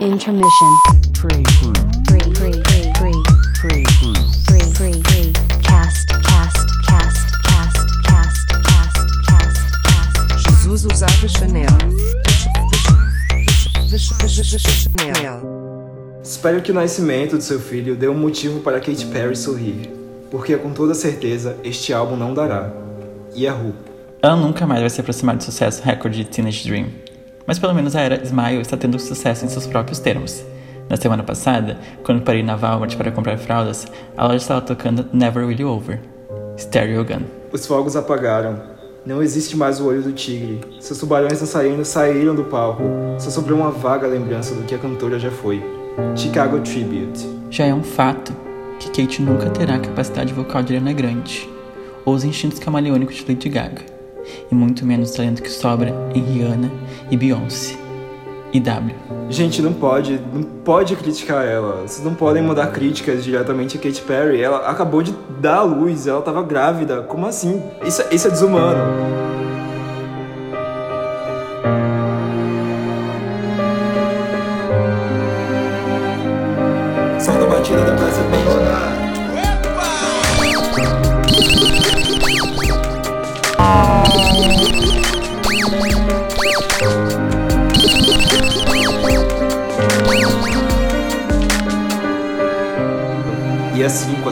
Intermission. Free, free, free, free, free, free, free, free, free. Cast, cast, cast, cast, cast, cast, cast, cast. Jesus usava Chanel. Chanel. Espero que o nascimento de seu filho dê um motivo para Katy Perry sorrir, porque com toda certeza este álbum não dará. Yahoo! Ela nunca mais vai se aproximar do sucesso recorde de Teenage Dream. Mas pelo menos a era Smile está tendo sucesso em seus próprios termos. Na semana passada, quando parei na Walmart para comprar fraldas, a loja estava tocando Never Really Over, Stereo Gun. Os fogos apagaram. Não existe mais o olho do tigre. Seus tubarões dançarinos saíram do palco. Só sobrou uma vaga lembrança do que a cantora já foi. Chicago Tribute. Já é um fato que Kate nunca terá a capacidade vocal de Ariana Grande, ou os instintos camaleônicos de Lady Gaga, e muito menos o talento que sobra em Rihanna e Beyoncé. E W. Gente, não pode, não pode criticar ela. Vocês não podem mandar críticas diretamente a Katy Perry. Ela acabou de dar à luz, ela tava grávida. Como assim? Isso, isso é desumano. Solta a batida da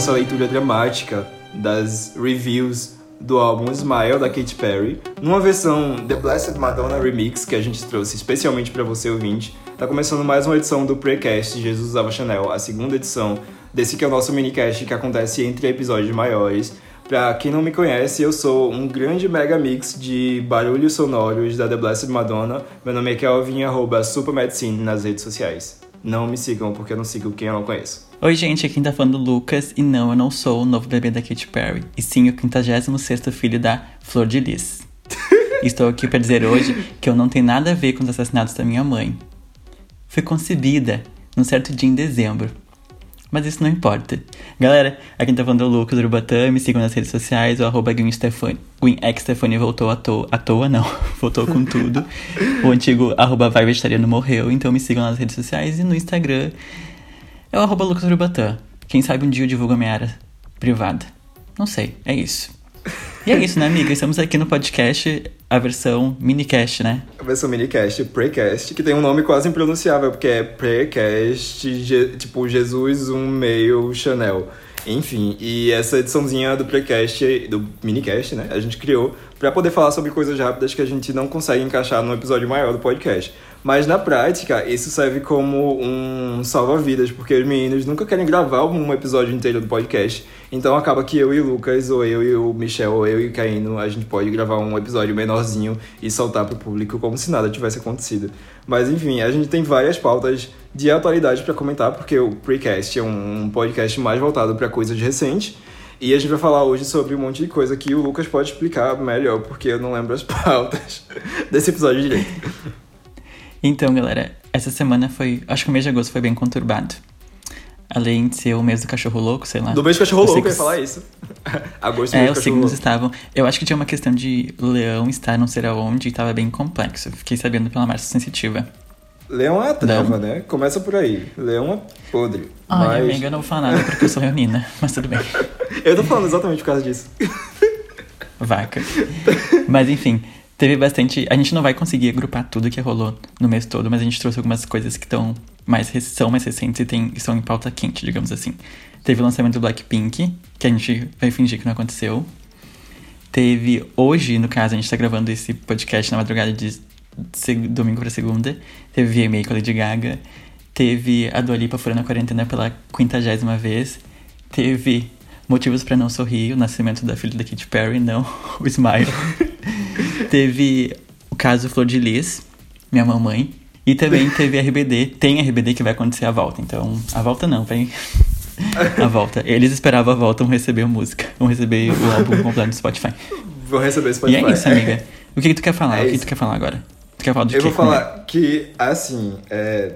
essa leitura dramática das reviews do álbum Smile da Katy Perry, numa versão The Blessed Madonna Remix que a gente trouxe especialmente para você ouvinte, tá começando mais uma edição do Precast Jesus Usava Chanel, a segunda edição desse que é o nosso minicast que acontece entre episódios maiores. Pra quem não me conhece, eu sou um grande mega mix de barulhos sonoros da The Blessed Madonna. Meu nome é Kelvin, arroba Supermedicine nas redes sociais. Não me sigam, porque eu não sigo quem eu não conheço. Oi, gente, aqui tá falando Lucas, e não, eu não sou o novo bebê da Katy Perry, e sim o 56º filho da Flor de Lis. Estou aqui para dizer hoje que eu não tenho nada a ver com os assassinatos da minha mãe. Fui concebida num certo dia em dezembro. Mas isso não importa. Galera, aqui tá falando o Lucas Urubatã, me sigam nas redes sociais, o arroba Gwyn Stefani. Stefani voltou à toa, à toa não, voltou com tudo. o antigo arroba vai vegetariano morreu, então me sigam nas redes sociais e no Instagram é o arroba Lucas Urubatã. Quem sabe um dia eu divulgo a minha área privada. Não sei, é isso. E é isso, né, amiga? Estamos aqui no podcast, a versão minicast, né? A versão minicast, Precast, que tem um nome quase impronunciável, porque é Precast, tipo Jesus, um meio Chanel. Enfim, e essa ediçãozinha do Precast, do minicast, né, a gente criou pra poder falar sobre coisas rápidas que a gente não consegue encaixar num episódio maior do podcast. Mas na prática, isso serve como um salva-vidas, porque os meninos nunca querem gravar um episódio inteiro do podcast. Então acaba que eu e o Lucas, ou eu e o Michel, ou eu e o Caíno, a gente pode gravar um episódio menorzinho e soltar pro público como se nada tivesse acontecido. Mas enfim, a gente tem várias pautas de atualidade pra comentar, porque o Precast é um podcast mais voltado pra coisas recentes. E a gente vai falar hoje sobre um monte de coisa que o Lucas pode explicar melhor, porque eu não lembro as pautas desse episódio direito. Então, galera, essa semana foi. Acho que o mês de agosto foi bem conturbado. Além de ser o mês do cachorro louco, sei lá. Do mês do cachorro Eu louco, eu que ia falar isso. Agosto É, os signos louco. estavam. Eu acho que tinha uma questão de leão estar não sei aonde e tava bem complexo. Fiquei sabendo pela Márcia Sensitiva. Leão é a treva, né? Começa por aí. Leão é podre. Ai, mas... amiga, eu não vou falar nada porque eu sou leonina, mas tudo bem. Eu tô falando exatamente por causa disso. Vaca. Mas enfim, teve bastante. A gente não vai conseguir agrupar tudo que rolou no mês todo, mas a gente trouxe algumas coisas que estão mais, são mais recentes e tem, estão em pauta quente, digamos assim. Teve o lançamento do Blackpink, que a gente vai fingir que não aconteceu. Teve hoje, no caso, a gente tá gravando esse podcast na madrugada de domingo pra segunda. Teve VMA com a Lady Gaga. Teve a Dua Lipa furando a quarentena pela quintagésima vez. Teve Motivos pra Não Sorrir, o nascimento da filha da Katy Perry, não o Smile. teve o caso Flor de Lis, minha mamãe. E também teve RBD. Tem RBD que vai acontecer a volta. Então, a volta não, vai. A volta. Eles esperavam a volta, vão receber a música. Vão receber o álbum completo do Spotify. Vou receber E Spotify. é isso, amiga. O que, que tu quer falar? É o que, que tu quer falar agora? Tu quer falar do Eu quê? vou falar que, assim, é...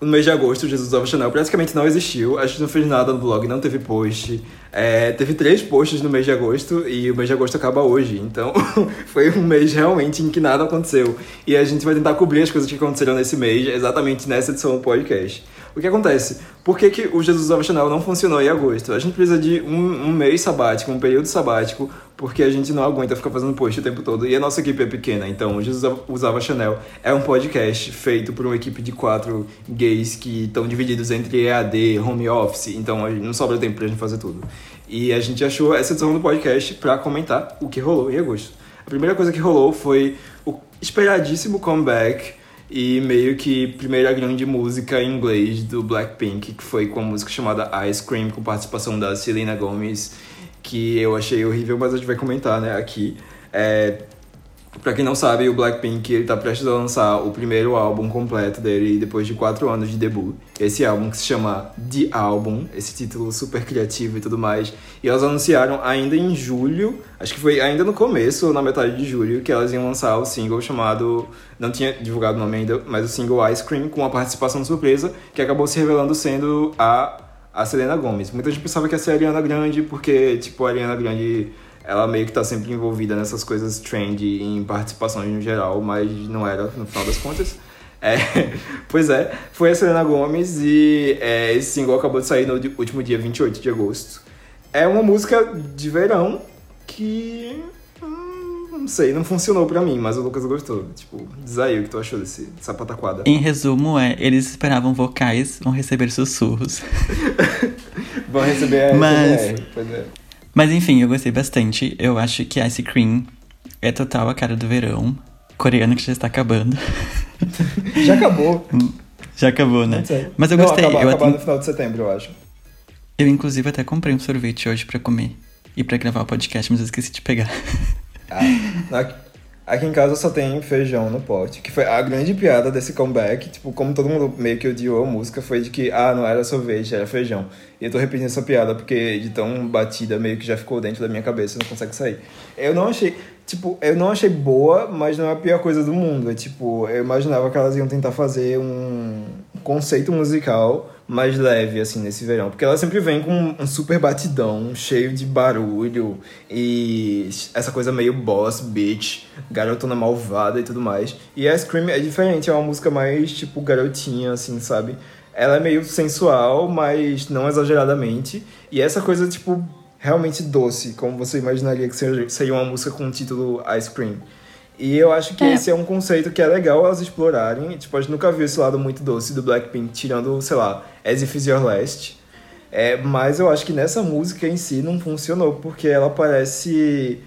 no mês de agosto, Jesus usava Chanel praticamente não existiu. A gente não fez nada no blog, não teve post. É, teve três posts no mês de agosto e o mês de agosto acaba hoje. Então, foi um mês realmente em que nada aconteceu. E a gente vai tentar cobrir as coisas que aconteceram nesse mês, exatamente nessa edição do podcast. O que acontece? Por que, que o Jesus Chanel não funcionou em agosto? A gente precisa de um, um mês sabático, um período sabático, porque a gente não aguenta ficar fazendo post o tempo todo. E a nossa equipe é pequena, então o Jesus usava Chanel é um podcast feito por uma equipe de quatro gays que estão divididos entre EAD, home office, então não sobra tempo pra gente fazer tudo. E a gente achou essa edição do podcast pra comentar o que rolou em agosto. A primeira coisa que rolou foi o esperadíssimo comeback e meio que primeira grande música em inglês do Blackpink, que foi com a música chamada Ice Cream, com participação da Selena Gomez, que eu achei horrível, mas a gente vai comentar, né, aqui. É, Pra quem não sabe, o Blackpink ele tá prestes a lançar o primeiro álbum completo dele depois de quatro anos de debut. Esse álbum que se chama The Album, esse título super criativo e tudo mais. E elas anunciaram ainda em julho, acho que foi ainda no começo, ou na metade de julho, que elas iam lançar o single chamado. Não tinha divulgado o nome ainda, mas o single Ice Cream, com uma participação surpresa, que acabou se revelando sendo a, a Selena Gomez. Muita gente pensava que ia ser a Ariana Grande, porque, tipo, a Ariana Grande ela meio que tá sempre envolvida nessas coisas trend em participações no geral, mas não era no final das contas. É, pois é, foi a Selena Gomez e é, esse single acabou de sair no último dia 28 de agosto. É uma música de verão que. Hum, não sei, não funcionou pra mim, mas o Lucas gostou. Tipo, diz aí o que tu achou desse, dessa pataquada. Em resumo, é, eles esperavam vocais, vão receber sussurros. Vão receber a Mas- SMR, pois é. Mas enfim, eu gostei bastante. Eu acho que Ice Cream é total a cara do verão. Coreano que já está acabando. Já acabou. Já acabou, né? Mas eu Não, gostei. Acabar, eu, acabar no final de setembro, eu acho. eu, inclusive, até comprei um sorvete hoje pra comer. E pra gravar o podcast, mas eu esqueci de pegar. Ah, aqui, em casa só tem feijão no pote. Que foi a grande piada desse comeback. Tipo, como todo mundo meio que odiou a música, foi de que, ah, não era sorvete, era feijão. E eu tô repetindo essa piada porque de tão batida meio que já ficou dentro da minha cabeça não consegue sair. Eu não achei. Tipo, eu não achei boa, mas não é a pior coisa do mundo. É tipo, eu imaginava que elas iam tentar fazer um conceito musical mais leve, assim, nesse verão. Porque ela sempre vem com um super batidão, cheio de barulho e essa coisa meio boss, bitch, garotona malvada e tudo mais. E a Scream é diferente, é uma música mais, tipo, garotinha, assim, sabe? Ela é meio sensual, mas não exageradamente. E essa coisa, tipo, realmente doce, como você imaginaria que seria uma música com o título Ice Cream. E eu acho que É. esse é um conceito que é legal elas explorarem. Tipo, a gente nunca viu esse lado muito doce do Blackpink, tirando, sei lá, As If Is Your Last. É, mas eu acho que nessa música em si não funcionou, porque ela parece.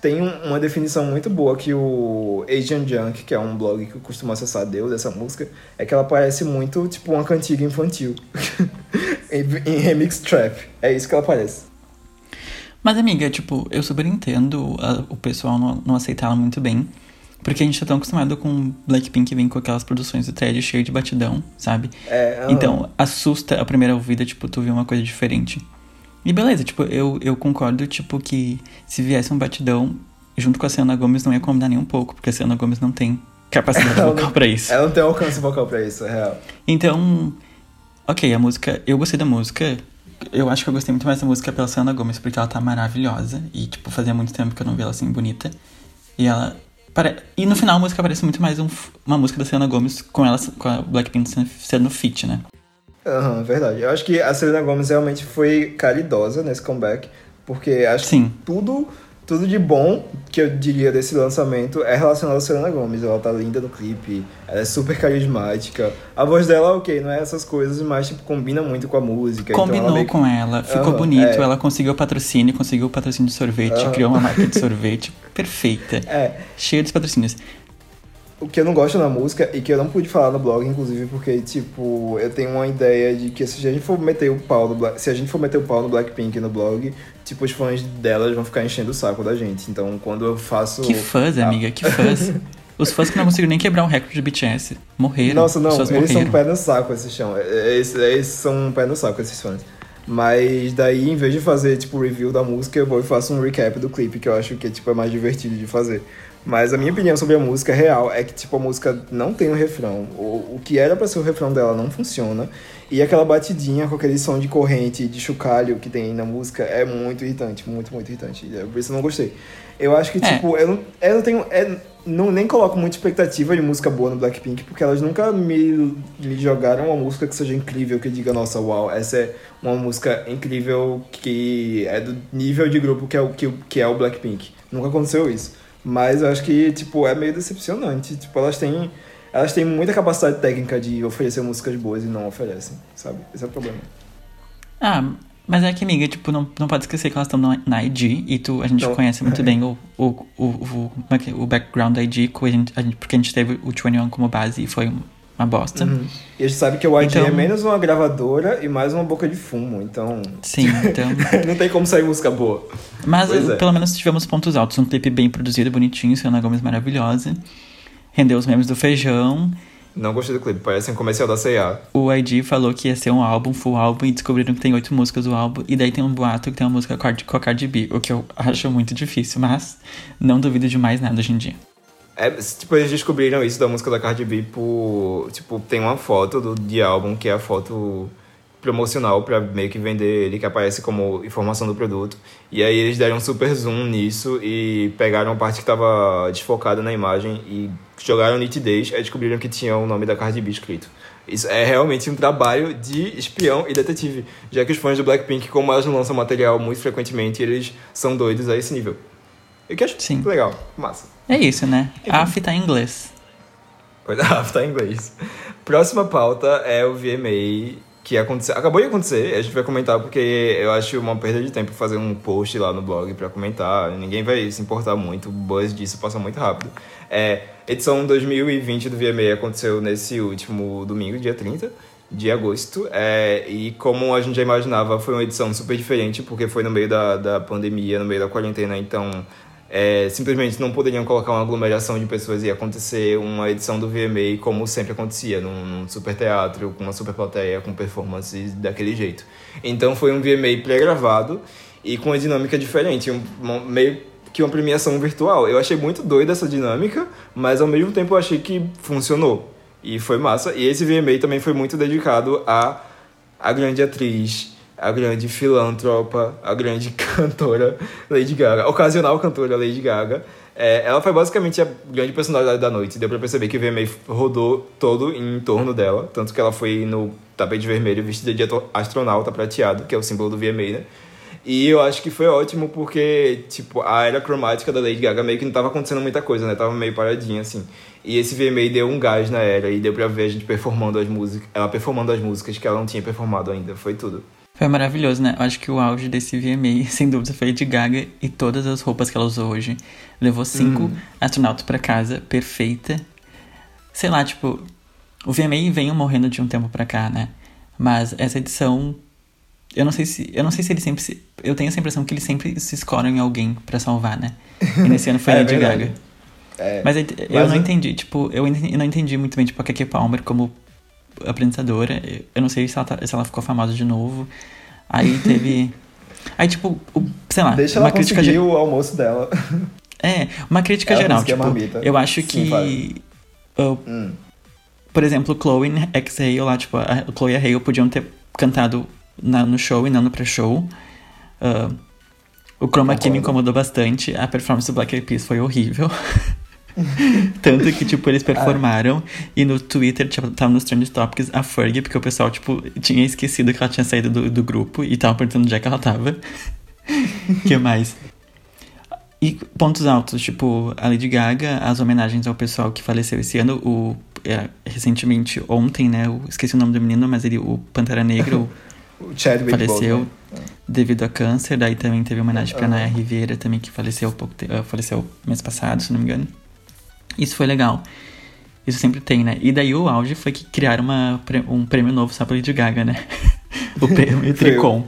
Tem um- uma definição muito boa que o Asian Junk, que é um blog que eu costumo acessar, deu dessa música, é que ela parece muito tipo uma cantiga infantil. em, em remix trap. É isso que ela parece. Mas, amiga, tipo, eu super entendo a- o pessoal não, não aceitar ela muito bem. Porque a gente tá tão acostumado com Blackpink vem com aquelas produções do thread cheio de batidão, sabe? É, aham. Então, assusta a primeira ouvida, tipo, tu vê uma coisa diferente. E beleza, tipo, eu, eu concordo, tipo, que se viesse um batidão junto com a Selena Gomes não ia combinar nem um pouco, porque a Selena Gomes não tem capacidade Ela vocal pra isso. Ela não tem alcance vocal pra isso, é real. Então, ok, a música, eu gostei da música. Eu acho que eu gostei muito mais da música pela Selena Gomes, porque ela tá maravilhosa. E, tipo, fazia muito tempo que eu não via ela assim bonita. E ela. E no final a música parece muito mais um uma música da Selena Gomes com ela com a Blackpink sendo- sendo fit, né? Aham, verdade. Eu acho que a Selena Gomez realmente foi caridosa nesse comeback, porque acho Sim. que tudo, tudo de bom que eu diria desse lançamento é relacionado a Selena Gomez. Ela tá linda no clipe, ela é super carismática. A voz dela, ok, não é essas coisas, mas tipo, combina muito com a música. então Combinou ela meio que- com ela, ficou Aham, bonito, é. ela conseguiu patrocínio, conseguiu o patrocínio de sorvete, Aham. criou uma marca de sorvete perfeita, É, cheia dos patrocínios. O que eu não gosto na música e que eu não pude falar no blog, inclusive, porque, tipo, eu tenho uma ideia de que se a gente for meter o pau no Black, se a gente for meter o pau no Blackpink no blog, tipo, os fãs delas vão ficar enchendo o saco da gente. Então, quando eu faço. Que fãs, Ah. amiga, que fãs. Os fãs que não conseguiram nem quebrar o recorde do BTS. Morreram. Nossa, não, eles são morreram. pé no saco esses chão. Esses, esses são um pé no saco esses fãs. Mas daí, em vez de fazer, tipo, review da música, eu vou e faço um recap do clipe, que eu acho que tipo, é mais divertido de fazer. Mas a minha opinião sobre a música real é que, tipo, a música não tem um refrão. O, o que era pra ser o refrão dela não funciona. E aquela batidinha com aquele som de corrente, de chocalho que tem na música é muito irritante, muito, muito irritante. É Por isso eu não gostei. Eu acho que, É. tipo, eu não, eu não tenho. é, não, nem coloco muita expectativa de música boa no Blackpink, porque elas nunca me, me jogaram uma música que seja incrível, que diga, nossa, uau, essa é uma música incrível que é do nível de grupo que é o, que, que é o Blackpink. Nunca aconteceu isso. Mas eu acho que, tipo, é meio decepcionante. Tipo, elas têm. Elas têm muita capacidade técnica de oferecer músicas boas e não oferecem, sabe? Esse é o problema. Ah, mas é que, amiga, tipo, não, não pode esquecer que elas estão na ID e tu, a gente Então, conhece muito é. bem o, o, o, o, é é? o background da ID, a gente- porque a gente teve o 21 como base e foi uma bosta. Uhum. E a gente sabe que o ID Então- é menos uma gravadora e mais uma boca de fumo, então Sim, então. não tem como sair música boa. Mas é. pelo menos tivemos pontos altos. Um clipe bem produzido, bonitinho, Selena Gomes maravilhosa. Rendeu os memes do feijão. Não gostei do clipe, parece um comercial da C&A. O ID falou que ia ser um álbum, full álbum, e descobriram que tem oito músicas do álbum. E daí tem um boato que tem uma música com a Cardi B, o que eu acho muito difícil, mas não duvido de mais nada hoje em dia. É, tipo, eles descobriram isso da música da Cardi B por... Tipo, tem uma foto do, de álbum, que é a foto promocional pra meio que vender ele, que aparece como informação do produto. E aí eles deram um super zoom nisso e pegaram a parte que tava desfocada na imagem e jogaram nitidez, aí descobriram que tinha o nome da Cardi B escrito. Isso é realmente um trabalho de espião e detetive, já que os fãs do Blackpink, como elas não lançam material muito frequentemente, eles são doidos a esse nível. Eu que acho Sim. legal, massa. É isso, né? A fita tá em inglês. Pois ah, tá em inglês. Próxima pauta é o VMA, que aconteceu, acabou de acontecer, a gente vai comentar porque eu acho uma perda de tempo fazer um post lá no blog pra comentar, ninguém vai se importar muito, o buzz disso passa muito rápido. É, edição 2020 do VMA aconteceu nesse último domingo, dia 30 de agosto, é, e como a gente já imaginava, foi uma edição super diferente, porque foi no meio da, da pandemia, no meio da quarentena, então é, simplesmente não poderiam colocar uma aglomeração de pessoas e acontecer uma edição do VMA como sempre acontecia, num, num super teatro, com uma super plateia, com performances daquele jeito. Então foi um VMA pré-gravado e com uma dinâmica diferente, um, meio que uma premiação virtual. Eu achei muito doida essa dinâmica, mas ao mesmo tempo eu achei que funcionou. E foi massa. E esse VMA também foi muito dedicado a a grande atriz, a grande filantropa, a grande cantora Lady Gaga, ocasional cantora Lady Gaga. É, ela foi basicamente a grande personalidade da noite. Deu pra perceber que o VMA rodou todo em torno dela. Tanto que ela foi no tapete vermelho vestida de astronauta prateado, que é o símbolo do VMA, né? E eu acho que foi ótimo porque, tipo, a era cromática da Lady Gaga meio que não tava acontecendo muita coisa, né? Tava meio paradinha, assim. E esse VMA deu um gás na era e deu pra ver a gente performando as músicas, ela performando as músicas que ela não tinha performado ainda. Foi tudo. Foi maravilhoso, né? Eu acho que o auge desse VMA, sem dúvida, foi Lady Gaga e todas as roupas que ela usou hoje. Levou cinco Uhum. astronautas pra casa, perfeita. Sei lá, tipo, o VMA vem morrendo de um tempo pra cá, né? Mas essa edição, eu não sei se, eu não sei se ele sempre se, eu tenho essa impressão que eles sempre se escoram em alguém pra salvar, né? E nesse ano foi É Lady. Gaga. É, Mas eu, eu Mas não entendi, tipo, eu eu não entendi muito bem, tipo, a Keke Palmer como apresentadora. Eu não sei se ela, tá- se ela ficou famosa de novo. Aí teve. Aí, tipo, o- sei lá, Deixa uma ela crítica conseguir ge- o almoço dela. É, uma crítica Ela geral. Tipo, eu acho Sim, que. vai. uh, Hum. por exemplo, Chloe e X-Hale lá, tipo, a Chloe e a Hale podiam ter cantado na- no show e não no pré-show. Uh, o Chroma Key me incomodou bastante. A performance do Black Eyed Peas foi horrível. Tanto que, tipo, eles performaram e no Twitter, tipo, tava nos Trend Topics a Fergie, porque o pessoal, tipo, tinha esquecido que ela tinha saído do, do grupo e tava perguntando onde é que ela tava. que mais? E pontos altos, tipo, a Lady Gaga, as homenagens ao pessoal que faleceu esse ano, o, é, recentemente, ontem, né, eu esqueci o nome do menino, mas ele, o Pantera Negra, o O Chadwick faleceu devido a câncer, daí também teve homenagem pra Aham. Naya Riviera também, que faleceu pouco ah, faleceu mês passado, se não me engano. Isso foi legal. Isso sempre tem, né? E daí o auge foi que criaram uma, um prêmio novo só pra Lady Gaga, né? o prêmio Foi Tricom.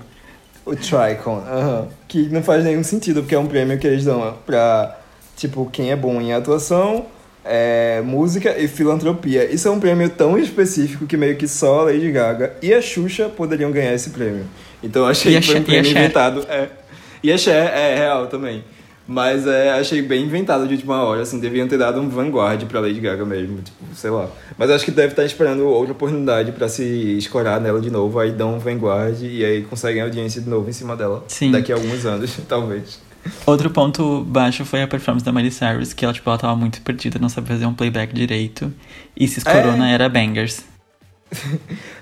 O Tricon, aham. Que não faz nenhum sentido, porque é um prêmio que eles dão pra, tipo, quem é bom em atuação, é, música e filantropia. Isso é um prêmio tão específico que meio que só a Lady Gaga e a Xuxa poderiam ganhar esse prêmio. Então eu achei que foi um prêmio inventado. É. E a Cher é real também. Mas é, achei bem inventado de última hora, assim, deviam ter dado um vanguard pra Lady Gaga mesmo, tipo, sei lá. Mas acho que deve estar esperando outra oportunidade pra se escorar nela de novo, aí dão um vanguard e aí conseguem audiência de novo em cima dela. Sim. Daqui a alguns anos, talvez. Outro ponto baixo foi a performance da Miley Cyrus, que ela, tipo, ela tava muito perdida, não sabia fazer um playback direito. E se É. Corona era bangers.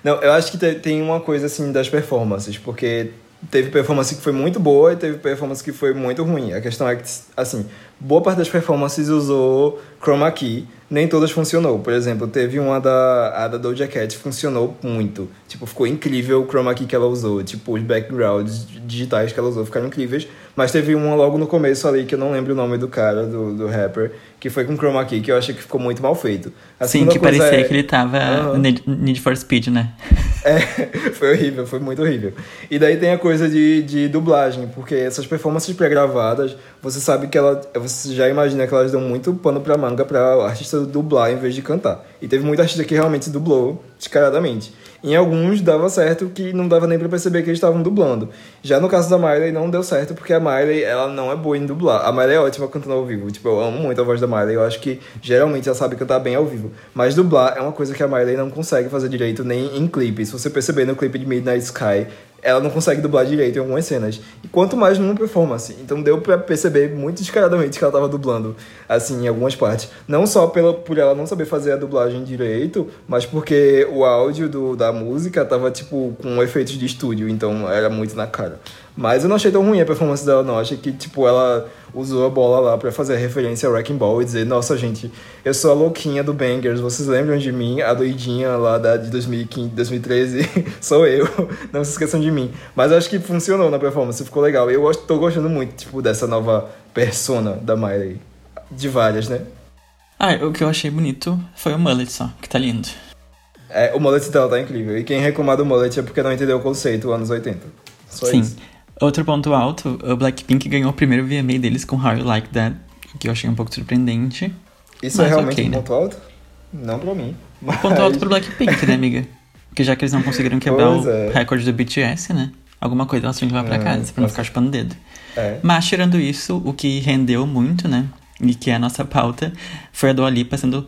Não, eu acho que te- tem uma coisa assim das performances, porque teve performance que foi muito boa e teve performance que foi muito ruim. A questão é que, assim, boa parte das performances usou chroma key, nem todas funcionou. Por exemplo, teve uma da, a da Doja Cat funcionou muito. Tipo, ficou incrível o chroma key que ela usou. Tipo, os backgrounds digitais que ela usou ficaram incríveis. Mas teve uma logo no começo ali, que eu não lembro o nome do cara, do, do rapper, que foi com chroma key, que eu achei que ficou muito mal feito. A Sim, que parecia é- que ele tava Aham. Need, for Speed, né? é, foi horrível, foi muito horrível. E daí tem a coisa de, de dublagem, porque essas performances pré-gravadas, você sabe que ela. Você já imagina que elas dão muito pano pra manga pra artista dublar em vez de cantar. E teve muita artista que realmente dublou descaradamente. Em alguns dava certo que não dava nem pra perceber que eles estavam dublando. Já no caso da Miley não deu certo porque a Miley ela não é boa em dublar. A Miley é ótima cantando ao vivo. Tipo, eu amo muito a voz da Miley. Eu acho que geralmente ela sabe cantar bem ao vivo. Mas dublar é uma coisa que a Miley não consegue fazer direito nem em clipe. Se você perceber no clipe de Midnight Sky, ela não consegue dublar direito em algumas cenas. E quanto mais numa performance. Então deu pra perceber muito descaradamente que ela tava dublando, assim, em algumas partes. Não só pela, por ela não saber fazer a dublagem direito, mas porque o áudio do, da música tava, tipo, com efeitos de estúdio. Então era muito na cara. Mas eu não achei tão ruim a performance dela, não. Achei que, tipo, ela usou a bola lá pra fazer referência ao Wrecking Ball e dizer, nossa, gente, eu sou a louquinha do Bangers, vocês lembram de mim? A doidinha lá da, de 2015, 2013, sou eu, não se esqueçam de mim. Mas eu acho que funcionou na performance, ficou legal. Eu tô gostando muito, tipo, dessa nova persona da Miley. De várias, né? Ah, o que eu achei bonito foi o mullet só, que tá lindo. É, o mullet dela tá incrível. E quem reclamar do mullet é porque não entendeu o conceito anos 80. Só Sim. isso. Outro ponto alto, o Blackpink ganhou o primeiro VMA deles com How You Like That, que eu achei um pouco surpreendente. Isso é realmente ok, um né? ponto alto? Não pra mim. Mas... Ponto alto pro Blackpink, né, amiga? Porque já que eles não conseguiram quebrar Pois o é. recorde do BTS, né? Alguma coisa elas tinham que levar pra É, casa, pra não ficar chupando o dedo. É. Mas tirando isso, o que rendeu muito, né? E que é a nossa pauta, foi a Dua Lipa sendo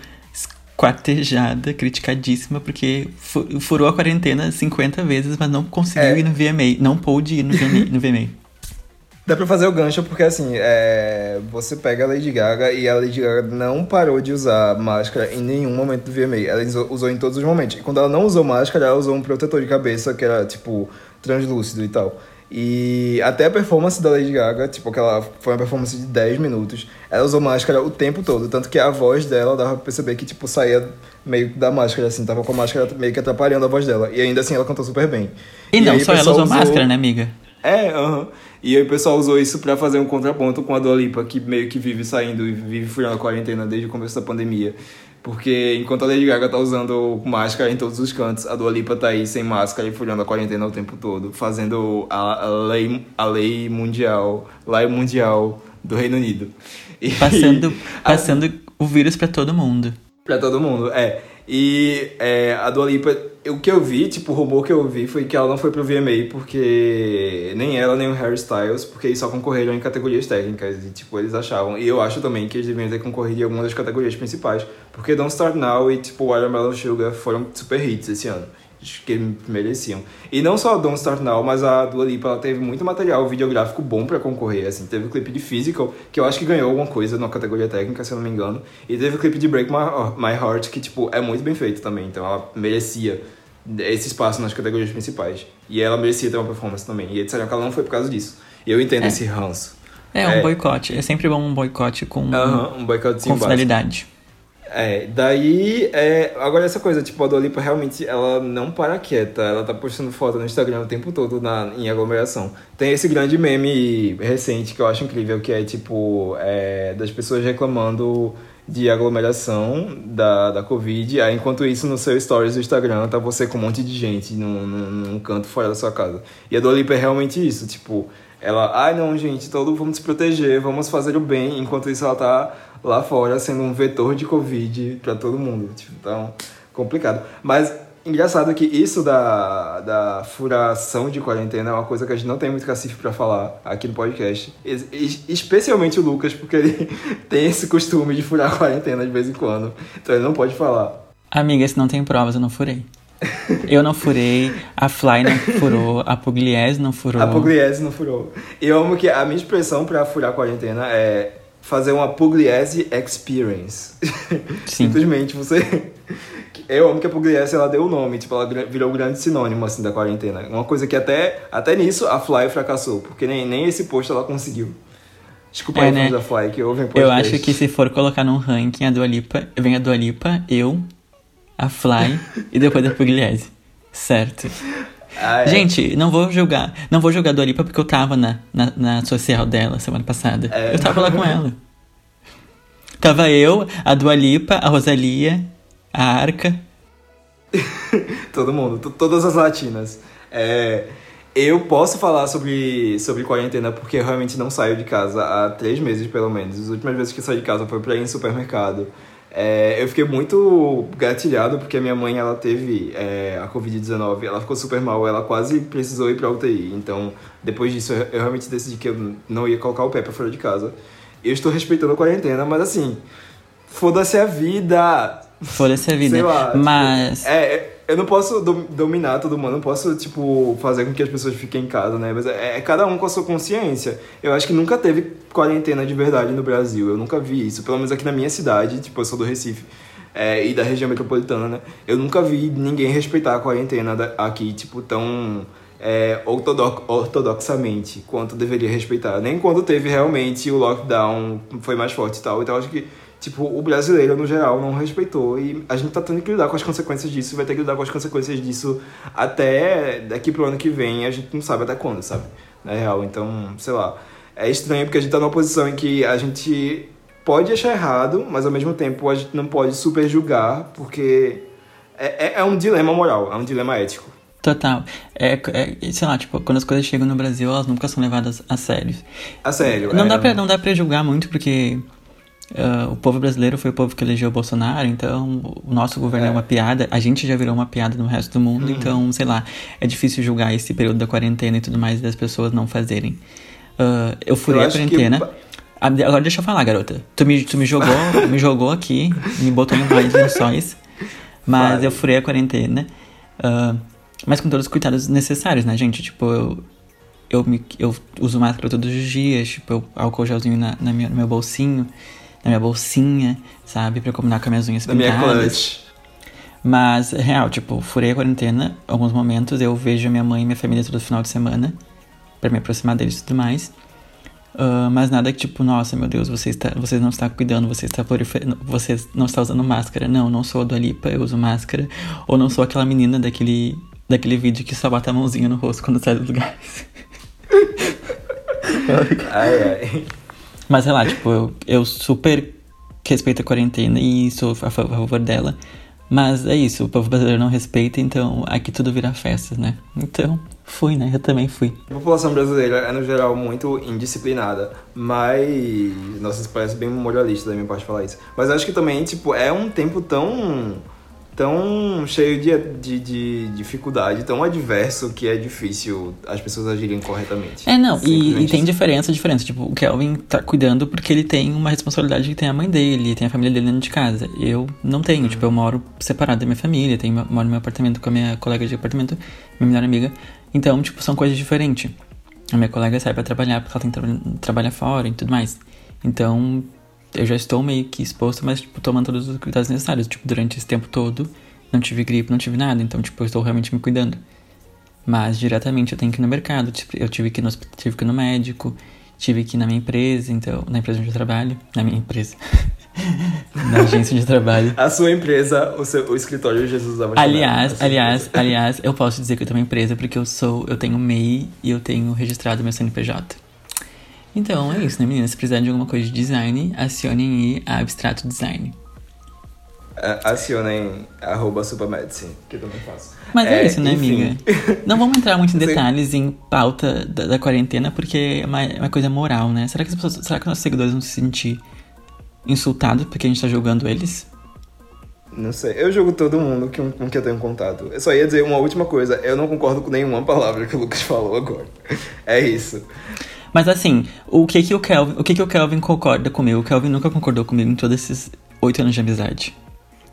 esquartejada, criticadíssima, porque fu- furou a quarentena 50 vezes, mas não conseguiu É. ir no VMA. Não pôde ir no VMA. No VMA. Dá pra fazer o gancho porque, assim, é... você pega a Lady Gaga e a Lady Gaga não parou de usar máscara em nenhum momento do VMA. Ela usou em todos os momentos. E quando ela não usou máscara, ela usou um protetor de cabeça que era, tipo, translúcido e tal. E até a performance da Lady Gaga, tipo, aquela foi uma performance de 10 minutos. Ela usou máscara o tempo todo, tanto que a voz dela dava pra perceber que, tipo, saía meio da máscara, assim, tava com a máscara meio que atrapalhando a voz dela. E ainda assim ela cantou super bem. E, não, aí o só ela pessoal usou máscara, né, amiga? é, aham. E aí o pessoal usou isso pra fazer um contraponto com a Dua Lipa, que meio que vive saindo e vive furando a quarentena desde o começo da pandemia. Porque enquanto a Lady Gaga tá usando máscara em todos os cantos, a Dua Lipa tá aí sem máscara e furando a quarentena o tempo todo, fazendo a, a lei, a lei mundial, lei mundial do Reino Unido. E- Passando, passando o vírus pra todo mundo. Pra todo mundo, é. E é, a Dua Lipa, o que eu vi, tipo, o rumor que eu vi foi que ela não foi pro VMA porque nem ela nem o Harry Styles, porque eles só concorreram em categorias técnicas e, tipo, eles achavam. E eu acho também que eles deveriam ter concorrido em algumas das categorias principais, porque Don't Start Now e, tipo, Watermelon Sugar foram super hits esse ano. Acho que mereciam. E não só Don't Start Now, mas a Dua Lipa ela teve muito material videográfico bom pra concorrer. Assim, teve o clipe de Physical, que eu acho que ganhou alguma coisa na categoria técnica, se eu não me engano. E teve o clipe de Break My, My Heart, que tipo, é muito bem feito também. Então ela merecia esse espaço nas categorias principais. E ela merecia ter uma performance também. E disseram que ela não foi por causa disso. E eu entendo É. esse ranço. É um É. boicote. É sempre bom um boicote com, um boicotezinho com básico. finalidade. É, daí, é, agora essa coisa, tipo, a Dua Lipa realmente, ela não para quieta, ela tá postando foto no Instagram o tempo todo na, em aglomeração. Tem esse grande meme recente que eu acho incrível, que é, tipo, é, das pessoas reclamando de aglomeração da, da Covid, aí enquanto isso no seu stories do Instagram tá você com um monte de gente num, num, num canto fora da sua casa. E a Dua Lipa é realmente isso, tipo, ela, ai não, gente, todo vamos se proteger, vamos fazer o bem, enquanto isso ela tá lá fora sendo um vetor de Covid pra todo mundo. Tipo, então, complicado. Mas Engraçado que isso da, da furação de quarentena é uma coisa que a gente não tem muito cacife pra falar aqui no podcast. Es- es- especialmente o Lucas, porque ele tem esse costume de furar a quarentena de vez em quando. Então ele não pode falar. Amiga, se não tem provas, eu não furei. Eu não furei, a Fly não furou, a Pugliese não furou. A Pugliese não furou. Eu amo que a minha expressão pra furar a quarentena é fazer uma Pugliese experience. Sim. Simplesmente você. Eu amo que a Pugliese ela deu o nome, tipo, ela virou um grande sinônimo assim da quarentena. Uma coisa que até, até nisso a Fly fracassou, porque nem, nem esse posto ela conseguiu. Desculpa É, aí, né? da Fly, que ouvem Eu acho que se for colocar num ranking a Dua Lipa, vem a Dua Lipa, eu, a Fly e depois a Pugliese. Certo. Ah, é. Gente, não vou julgar. Não vou julgar a Dua Lipa porque eu tava na, na, na social dela semana passada. É. Eu tava lá com ela. Tava eu, a Dua Lipa, a Rosalia, a Arca. Todo mundo, to- todas as latinas. É, eu posso falar sobre, sobre quarentena porque eu realmente não saio de casa há três meses, pelo menos. As últimas vezes que saí de casa foi pra ir em supermercado. É, eu fiquei muito gatilhado porque a minha mãe ela teve é, a Covid-19, ela ficou super mal, ela quase precisou ir pra UTI. Então, depois disso, eu, eu realmente decidi que eu não ia colocar o pé pra fora de casa. Eu estou respeitando a quarentena, mas assim, foda-se a vida! Foda-se a vida. Sei lá. tipo, Mas. é, é, eu não posso dom- dominar todo mundo, não posso, tipo, fazer com que as pessoas fiquem em casa, né? Mas é, é cada um com a sua consciência. Eu acho que nunca teve quarentena de verdade no Brasil. Eu nunca vi isso. Pelo menos aqui na minha cidade, tipo, eu sou do Recife. é, e da região metropolitana, né? Eu nunca vi ninguém respeitar a quarentena aqui, tipo, tão é, ortodox, ortodoxamente quanto deveria respeitar. Nem quando teve realmente o lockdown foi mais forte e tal. Então acho que, tipo, o brasileiro no geral não respeitou e a gente tá tendo que lidar com as consequências disso, vai ter que lidar com as consequências disso até daqui pro ano que vem, a gente não sabe até quando, sabe? Na real, então, sei lá. É estranho porque a gente tá numa posição em que a gente pode achar errado, mas ao mesmo tempo a gente não pode super julgar, porque é, é, é um dilema moral, é um dilema ético. Total. É, é, sei lá, tipo, quando as coisas chegam no Brasil, elas nunca são levadas a sério. A sério. Não, é, dá pra, não dá pra julgar muito, porque ah, o povo brasileiro foi o povo que elegeu o Bolsonaro, então o nosso governo é, É. uma piada, a gente já virou uma piada no resto do mundo, Uhum. então, sei lá, é difícil julgar esse período da quarentena e tudo mais das pessoas não fazerem. Ah, eu furei Eu a que quarentena. ba- Ah, Agora deixa eu falar, garota. Tu me, tu me jogou, me jogou aqui, me botou em mais lençóis. Mas eu furei a quarentena. ah, mas com todos os cuidados necessários, né, gente? Tipo, eu, eu, me, eu uso máscara todos os dias, tipo, eu, álcool gelzinho na, na minha, no meu bolsinho, na minha bolsinha, sabe? Pra combinar com as minhas unhas Da minha pintadas. clutch. Mas, real, tipo, furei a quarentena. Alguns momentos eu vejo a minha mãe e minha família todo final de semana. Pra me aproximar deles e tudo mais. Ah, mas nada que tipo, nossa, meu Deus, você, está, você não está cuidando, você está você não está usando máscara. Não, não sou a Dua Lipa, eu uso máscara. Ou não sou aquela menina daquele, daquele vídeo que só bota a mãozinha no rosto quando sai dos lugares. Ai, ai. Mas sei lá, tipo, eu, eu super respeito a quarentena e sou a fa- a favor dela. Mas é isso, o povo brasileiro não respeita, então aqui tudo vira festa, né? Então, fui, né? Eu também fui. A população brasileira é, no geral, muito indisciplinada, mas... Nossa, isso parece bem moralista da minha parte falar isso. Mas acho que também, tipo, é um tempo tão... Tão cheio de, de, de dificuldade, tão adverso, que é difícil as pessoas agirem corretamente. É, não, e, e tem diferença, diferença. Tipo, o Kelvin tá cuidando porque ele tem uma responsabilidade que tem a mãe dele, tem a família dele dentro de casa. Eu não tenho, tipo, eu moro separado da minha família, tenho, moro no meu apartamento com a minha colega de apartamento, minha melhor amiga. Então, tipo, são coisas diferentes. A minha colega sai pra trabalhar porque ela tem que tra trabalhar fora e tudo mais. Então, eu já estou meio que exposto, mas, tipo, tomando todos os cuidados necessários. Tipo, durante esse tempo todo, não tive gripe, não tive nada. Então, tipo, eu estou realmente me cuidando. Mas diretamente eu tenho que ir no mercado, tipo, eu tive que no, tive que ir no médico, tive que ir na minha empresa, então, na empresa onde eu trabalho, na minha empresa, na agência de trabalho. A sua empresa, o, seu, o escritório Jesus Ava Chanel. Aliás, aliás, empresa. aliás, eu posso dizer que eu tenho uma empresa porque eu sou, eu tenho MEI e eu tenho registrado meu CNPJ. Então é isso, né, meninas? Se precisarem de alguma coisa de design, acionem a Abstrato Design. É, Acionem arroba supermedicine, que eu também faço. Mas é, isso, né, enfim. amiga? Não vamos entrar muito em detalhes em pauta da, da quarentena, porque é uma, é uma coisa moral, né? Será que, as pessoas, será que nossos seguidores vão se sentir insultados porque a gente tá julgando eles? Não sei. Eu jogo todo mundo com, com que eu tenho contato. Eu só ia dizer uma última coisa. Eu não concordo com nenhuma palavra que o Lucas falou agora. É isso. Mas assim, o que que o Kelvin, o que que o Kelvin concorda comigo? O Kelvin nunca concordou comigo em todos esses oito anos de amizade.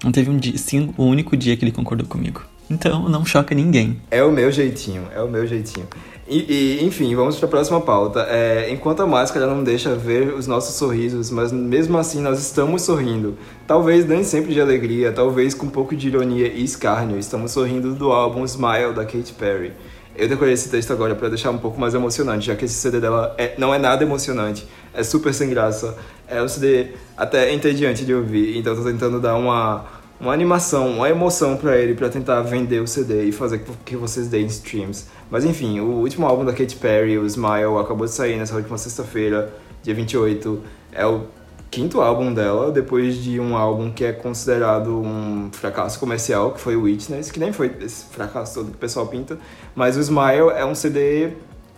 Não teve um dia, sim, o único dia que ele concordou comigo. Então, não choca ninguém. É o meu jeitinho, é o meu jeitinho. E, e, enfim, vamos para a próxima pauta. É, enquanto a máscara não deixa ver os nossos sorrisos, mas mesmo assim nós estamos sorrindo. Talvez nem sempre de alegria, talvez com um pouco de ironia e escárnio. Estamos sorrindo do álbum Smile da Katy Perry. Eu decorei esse texto agora para deixar um pouco mais emocionante, já que esse CD dela é, não é nada emocionante, é super sem graça, é um CD até entediante de ouvir, então tô tentando dar uma, uma animação, uma emoção para ele, para tentar vender o CD e fazer que vocês deem streams. Mas enfim, o último álbum da Katy Perry, o Smile, acabou de sair nessa última sexta-feira, dia 28. É o quinto álbum dela, depois de um álbum que é considerado um fracasso comercial, que foi o Witness, que nem foi esse fracasso todo que o pessoal pinta, mas o Smile é um CD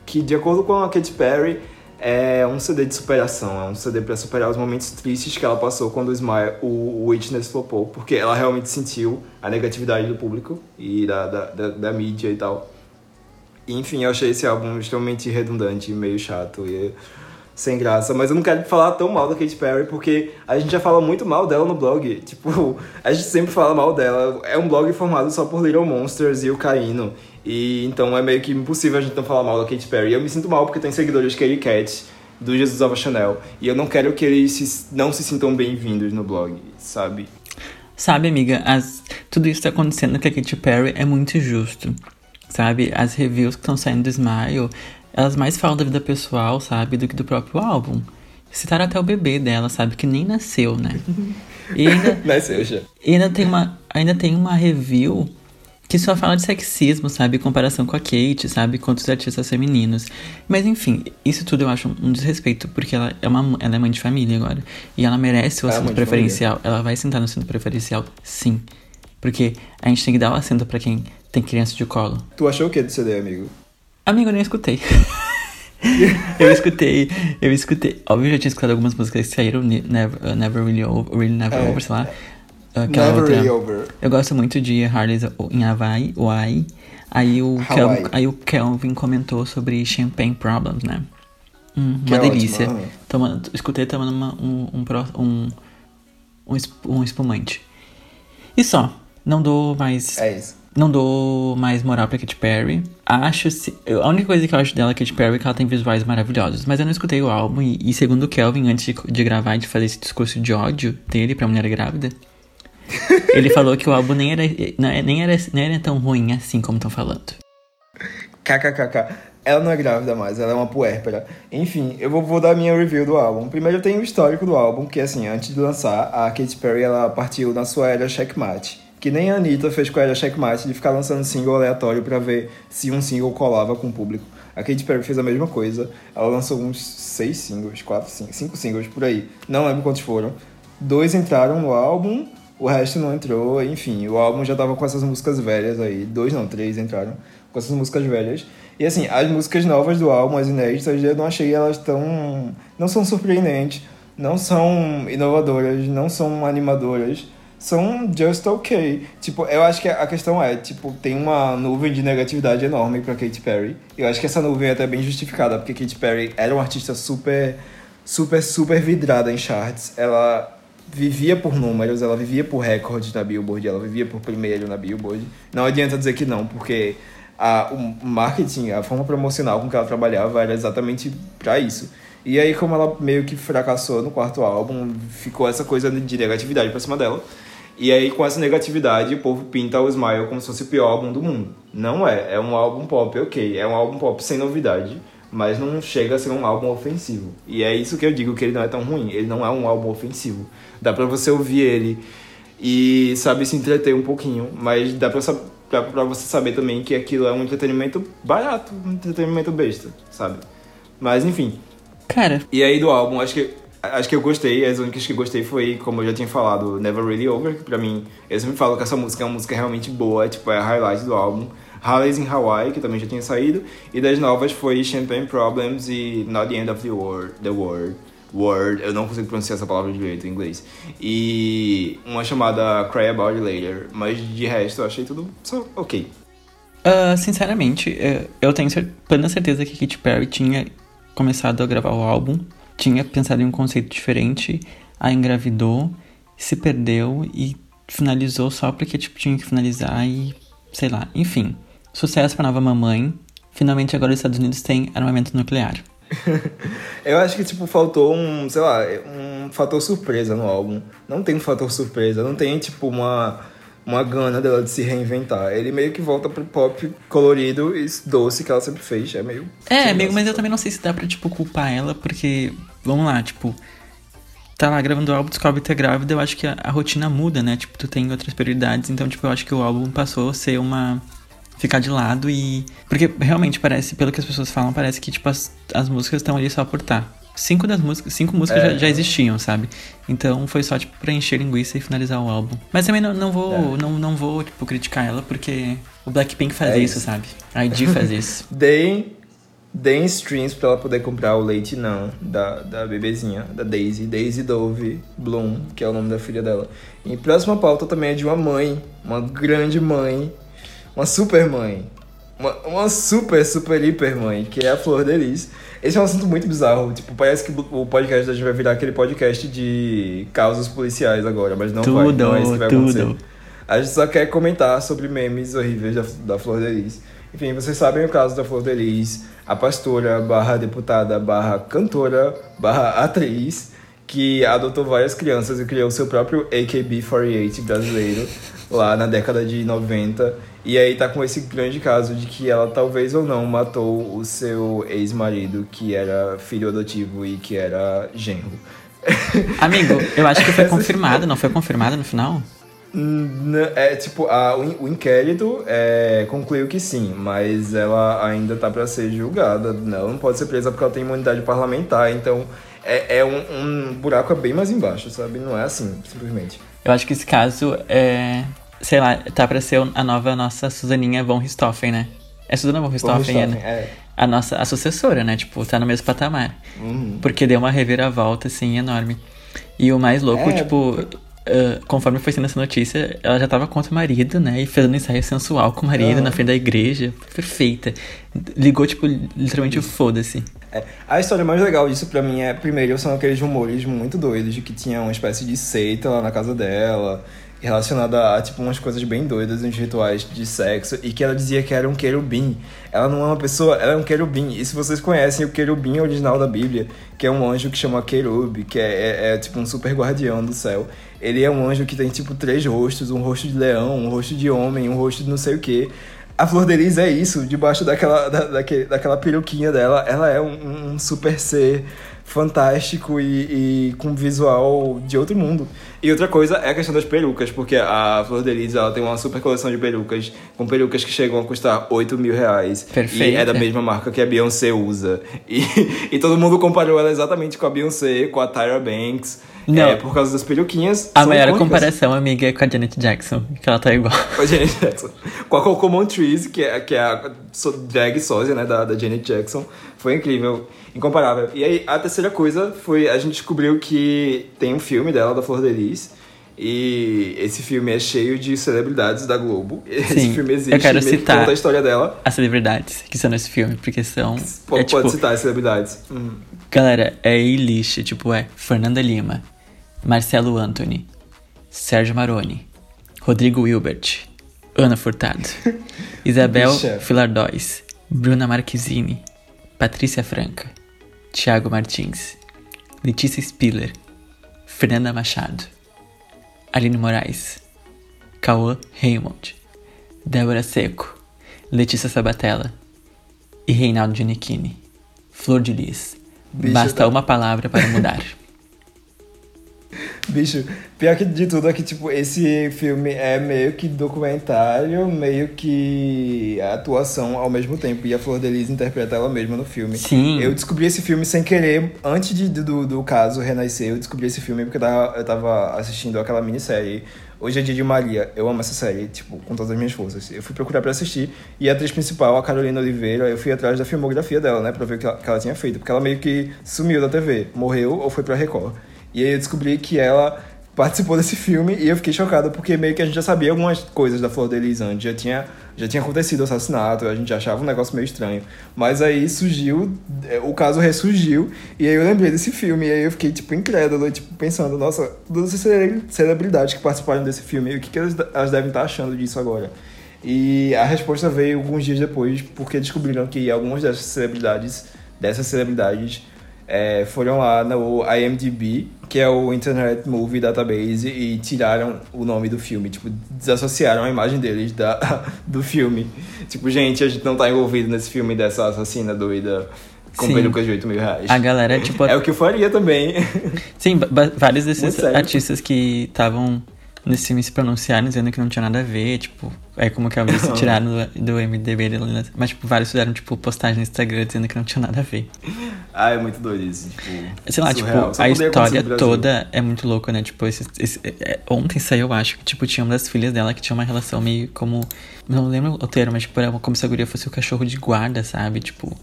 que, de acordo com a Katy Perry, é um CD de superação, é um CD para superar os momentos tristes que ela passou quando o Smile, o Witness flopou, porque ela realmente sentiu a negatividade do público e da, da, da, da mídia e tal. Enfim, eu achei esse álbum extremamente redundante, meio chato e sem graça. Mas eu não quero falar tão mal da Katy Perry, porque a gente já fala muito mal dela no blog. Tipo, a gente sempre fala mal dela. É um blog formado só por Little Monsters e o Caíno. E então é meio que impossível a gente não falar mal da Katy Perry. Eu me sinto mal porque tem seguidores de Katy Cat, do Jesus of Chanel. E eu não quero que eles se, não se sintam bem-vindos no blog, sabe? Sabe, amiga, as, tudo isso tá acontecendo com a Katy Perry é muito justo. Sabe, as reviews que estão saindo do Smile, elas mais falam da vida pessoal, sabe, do que do próprio álbum. Citaram até o bebê dela, sabe, que nem nasceu, né? E ainda, Nasceu já. e ainda tem uma, ainda tem uma review que só fala de sexismo, sabe, em comparação com a Kate, sabe, com outros artistas femininos. Mas enfim, isso tudo eu acho um desrespeito, porque ela é uma, ela é mãe de família agora, e ela merece o é assento de preferencial. Ela vai sentar no assento preferencial, sim. Porque a gente tem que dar o assento pra quem tem criança de colo. Tu achou o que do CD, amigo? Amigo, eu nem escutei. eu escutei, eu escutei. Óbvio, eu já tinha escutado algumas músicas que saíram, ne- Never, uh, Never Really Over, Really Never É. Over, sei lá. Aquela Never outra. Really Over. Eu gosto muito de Harley's em Hawaii, Hawaii. Aí o, Hawaii. Kelvin, aí o Kelvin comentou sobre Champagne Problems, né? Hum, uma é delícia. ótimo, aham. Tomando, escutei tomando uma- um, um, um, um espumante. E só. Não dou mais. É isso. Não dou mais moral pra Katy Perry. Acho. Se, eu- a única coisa que eu acho dela, Katy Perry, é que ela tem visuais maravilhosos. Mas eu não escutei o álbum. E, e segundo o Kelvin, antes de, de gravar e de fazer esse discurso de ódio dele pra mulher grávida, ele falou que o álbum nem era, é- nem era, nem era tão ruim assim como estão falando. KKKK. Ela não é grávida mais, ela é uma puérpera. Enfim, eu vou, vou dar minha review do álbum. Primeiro tem o histórico do álbum, que assim, antes de lançar, a Katy Perry ela partiu na sua era checkmate. Que nem a Anitta fez com a era checkmate de ficar lançando single aleatório pra ver se um single colava com o público. A Katy Perry fez a mesma coisa. Ela lançou uns seis singles, quatro, cinco, cinco singles por aí. Não lembro quantos foram. Dois entraram no álbum, o resto não entrou. Enfim, o álbum já tava com essas músicas velhas aí. Dois não, três entraram com essas músicas velhas. E assim, as músicas novas do álbum, as inéditas, eu não achei elas tão. não são surpreendentes, não são inovadoras, não são animadoras. São just ok. Tipo, eu acho que a questão é, tipo, tem uma nuvem de negatividade enorme pra Katy Perry. Eu acho que essa nuvem é até bem justificada, porque Katy Perry era uma artista super, super, super vidrada em charts. Ela vivia por números, ela vivia por recordes na Billboard, ela vivia por primeiro na Billboard. Não adianta dizer que não, porque a, o marketing, a forma promocional com que ela trabalhava era exatamente para isso. E aí, como ela meio que fracassou no quarto álbum, ficou essa coisa de negatividade pra cima dela. E aí, com essa negatividade, o povo pinta o Smile como se fosse o pior álbum do mundo. Não é. É um álbum pop, ok. É um álbum pop sem novidade, mas não chega a ser um álbum ofensivo. E é isso que eu digo que ele não é tão ruim. Ele não é um álbum ofensivo. Dá pra você ouvir ele e, sabe, se entreter um pouquinho, mas dá pra, dá pra você saber também que aquilo é um entretenimento barato, um entretenimento besta, sabe? Mas, enfim, Cara, e aí do álbum, acho que acho que eu gostei, as únicas que gostei foi, como eu já tinha falado, Never Really Over, que pra mim, eu sempre falo que essa música é uma música realmente boa, tipo, é a highlight do álbum. Harley's in Hawaii, que também já tinha saído, e das novas foi Champagne Problems e Not the End of the World, the World Word, eu não consigo pronunciar essa palavra direito em inglês. E uma chamada Cry About Later. Mas de resto, eu achei tudo só ok. Ah, sinceramente, eh, eu tenho plena certeza que Katy Perry tinha começado a gravar o álbum, tinha pensado em um conceito diferente, a engravidou, se perdeu e finalizou só porque tipo, tinha que finalizar e sei lá. Enfim, sucesso pra nova mamãe. Finalmente agora os Estados Unidos têm armamento nuclear. Eu acho que, tipo, faltou um, sei lá, um fator surpresa no álbum. Não tem um fator surpresa, não tem, tipo, uma, uma gana dela de se reinventar. Ele meio que volta pro pop colorido e doce que ela sempre fez. É meio. É, amigo, mas eu também não sei se dá pra, tipo, culpar ela, porque, vamos lá, tipo, tá lá gravando o álbum, descobre ter grávida, eu acho que a, a rotina muda, né? Tipo, tu tem outras prioridades, então, tipo, eu acho que o álbum passou a ser uma. ficar de lado e. Porque realmente parece, pelo que as pessoas falam, parece que, tipo, as, as músicas estão ali só por tá. Cinco das músicas, cinco músicas É. já, já existiam, sabe? Então foi só, tipo, pra encher linguiça e finalizar o álbum. Mas também não, não vou, É. não, não vou, tipo, criticar ela, porque o Blackpink faz É isso, isso. sabe? A ID faz isso. Deem, deem streams pra ela poder comprar o leite não da, da bebezinha, da Daisy, Daisy Dove Bloom, que é o nome da filha dela. E próxima pauta também é de uma mãe, uma grande mãe, uma super mãe, uma, uma super, super hiper mãe, que é a Flor Delis. Esse é um assunto muito bizarro, tipo, parece que o podcast da gente vai virar aquele podcast de causas policiais agora, mas não vai, Tudo, não é isso que vai tudo. acontecer. A gente só quer comentar sobre memes horríveis da, da Flor Delis. Enfim, vocês sabem o caso da Flor Delis, a pastora, barra deputada, barra cantora, barra atriz, que adotou várias crianças e criou seu próprio AKB48 brasileiro lá na década de 90. E aí tá com esse grande caso de que ela talvez ou não matou o seu ex-marido, que era filho adotivo e que era genro. Amigo, eu acho que foi confirmado, não foi confirmado no final? É tipo, a, o, in- o inquérito é, concluiu que sim, mas ela ainda tá pra ser julgada. Ela não pode ser presa porque ela tem imunidade parlamentar, então é, é um, um buraco bem mais embaixo, sabe? Não é assim, simplesmente. Eu acho que esse caso é. Sei lá, tá pra ser a nova nossa Suzaninha von Richthofen, né? É Suzana von Richthofen, Richthofen, é, é. a nossa a sucessora, né? Tipo, tá no mesmo patamar. Uhum. Porque deu uma reviravolta, assim, enorme. E o mais louco, É, tipo, ah, conforme foi sendo essa notícia, ela já tava contra o marido, né? E fez um ensaio sensual com o marido Aham. na frente da igreja. Perfeita. Ligou, tipo, literalmente o foda-se. É, A história mais legal disso pra mim é, primeiro, são aqueles rumores muito doidos de que tinha uma espécie de seita lá na casa dela, relacionada a, tipo, umas coisas bem doidas, uns rituais de sexo, e que ela dizia que era um querubim. Ela não é uma pessoa, ela é um querubim. E se vocês conhecem o querubim original da Bíblia, que é um anjo que chama querub, que é, é, é, tipo um super guardião do céu, ele é um anjo que tem, tipo, três rostos, um rosto de leão, um rosto de homem, um rosto de não sei o quê. A Flor de Lis é isso, debaixo daquela, da, daquele- daquela peruquinha dela, ela é um, um super ser fantástico e, e com visual de outro mundo. E outra coisa é a questão das perucas, porque a Flor de Lis, ela tem uma super coleção de perucas, com perucas que chegam a custar 8 mil reais. E Perfeita. é da mesma marca que a Beyoncé usa. E, e todo mundo comparou ela exatamente com a Beyoncé, com a Tyra Banks, Não. é, por causa das peruquinhas. A maior icônicas. comparação, amiga, é com a Janet Jackson, que ela tá igual. Com a Janet Jackson. Com a Coco Montrese, que é, que é a drag sósia, né, da, da Janet Jackson. Foi incrível, incomparável. E aí, a terceira coisa foi, a gente descobriu que tem um filme dela, da Flor de Lis. E esse filme é cheio de celebridades da Globo. Esse Sim, filme existe eu quero citar- conta a história dela. As celebridades que são nesse filme, porque são. Pode, é, tipo, pode citar as celebridades. Hum. Galera, é A-list, tipo, é Fernanda Lima, Marcelo Anthony, Sérgio Maroni, Rodrigo Wilbert, Ana Furtado, Isabel. Filardóis, Bruna Marquezine, Patrícia Franca, Thiago Martins, Letícia Spiller, Fernanda Machado, Aline Moraes, Cauã Raymond, Débora Seco, Letícia Sabatella e Reinaldo Giannichini. Flor de Lis. Bicho, Basta tá- uma palavra para mudar. Bicho, pior que de tudo é que, tipo, esse filme é meio que documentário, meio que atuação ao mesmo tempo. E a Flor de Lis interpreta ela mesma no filme. Sim. Eu descobri esse filme sem querer, antes de, do, do caso renascer, eu descobri esse filme porque eu tava, eu tava assistindo aquela minissérie, Hoje é Dia de Maria. Eu amo essa série, tipo, com todas as minhas forças. Eu fui procurar pra assistir e a atriz principal, a Carolina Oliveira, eu fui atrás da filmografia dela, né, pra ver o que ela, que ela tinha feito. Porque ela meio que sumiu da TV, morreu ou foi pra Record. E aí eu descobri que ela participou desse filme e eu fiquei chocado porque meio que a gente já sabia algumas coisas da Flor de Lis antes, já tinha, já tinha acontecido o assassinato, a gente achava um negócio meio estranho. Mas aí surgiu, é, o caso ressurgiu e aí eu lembrei desse filme e aí eu fiquei tipo incrédulo, tipo pensando, nossa, todas as cele- celebridades que participaram desse filme, o que, que elas, elas devem estar achando disso agora? E a resposta veio alguns dias depois, porque descobriram que algumas dessas celebridades, dessas celebridades, é, foram lá no IMDb, que é o Internet Movie Database, e tiraram o nome do filme. Tipo, desassociaram a imagem deles da, do filme. Tipo, gente, a gente não tá envolvido nesse filme dessa assassina doida com Sim. perucas de 8 mil reais. A galera, tipo. É o que eu faria também. Sim, vários desses artistas que estavam nesse filme se pronunciaram dizendo que não tinha nada a ver, tipo, é como que disse, tiraram do, do MDB dele, né? mas tipo, vários fizeram tipo postagem no Instagram dizendo que não tinha nada a ver. ah, é muito doido isso. Tipo, Sei lá, surreal. tipo, Só a história toda é muito louca, né? Tipo, esse, esse- é, ontem saiu, eu acho, que tipo, tinha uma das filhas dela que tinha uma relação meio como. Não lembro o termo, mas tipo, era como se a guria fosse o cachorro de guarda, sabe? Tipo,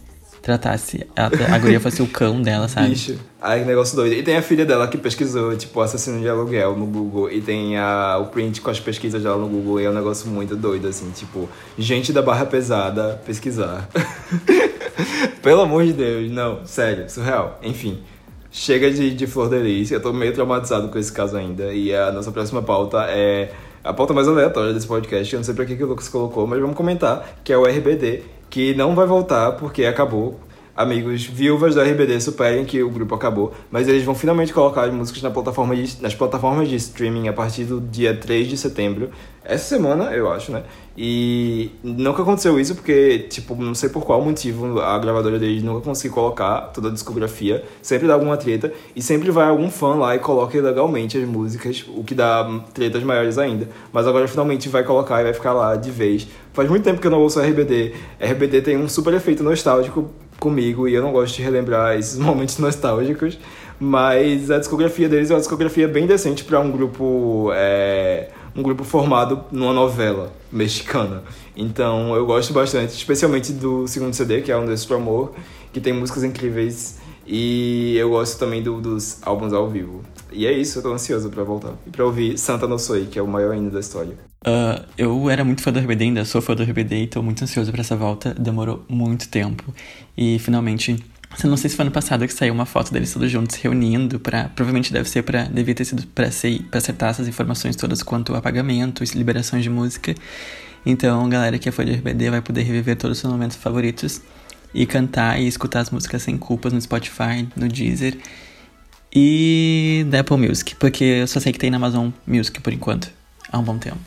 tratasse. A, a guria fosse o cão dela, sabe? Bicho. Que negócio doido. E tem a filha dela que pesquisou, tipo, assassino de aluguel no Google. E tem a, o print com as pesquisas dela no Google. E é um negócio muito doido, assim, tipo, gente da barra pesada pesquisar. Pelo amor de Deus, não, sério, surreal. Enfim. Chega de, de Flor de Lis, eu tô meio traumatizado com esse caso ainda. E a nossa próxima pauta é a pauta mais aleatória desse podcast. Eu não sei pra que, que o Lucas colocou, mas vamos comentar, que é o RBD, que não vai voltar porque acabou. Amigos, viúvas do RBD superem que o grupo acabou, mas eles vão finalmente colocar as músicas na plataforma de- nas plataformas de streaming a partir do dia 3 de setembro. Essa semana, eu acho, né? E nunca aconteceu isso porque, tipo, não sei por qual motivo a gravadora deles nunca conseguiu colocar toda a discografia. Sempre dá alguma treta e sempre vai algum fã lá e coloca ilegalmente as músicas, o que dá tretas maiores ainda. Mas agora finalmente vai colocar e vai ficar lá de vez. Faz muito tempo que eu não ouço RBD. RBD tem um super efeito nostálgico comigo e eu não gosto de relembrar esses momentos nostálgicos. Mas a discografia deles é uma discografia bem decente para um grupo. é, um grupo formado numa novela mexicana. Então eu gosto bastante, especialmente do segundo CD, que é Um Desses Pro Amor, que tem músicas incríveis. E eu gosto também do- dos álbuns ao vivo. E é isso, eu tô ansioso pra voltar. E pra ouvir Santa No Soy, que é o maior hino da história. Ah, eu era muito fã do RBD, ainda sou fã do RBD e tô muito ansioso pra essa volta. Demorou muito tempo. E finalmente. Eu não sei se foi ano passado que saiu uma foto deles todos juntos se reunindo para Provavelmente deve ser para Devia ter sido pra, ser, pra acertar essas informações todas quanto a pagamento e liberações de música. Então, galera que é fã de RBD vai poder reviver todos os seus momentos favoritos e cantar e escutar as músicas sem culpas no Spotify, no Deezer e da Apple Music, porque eu só sei que tem na Amazon Music por enquanto, há um bom tempo.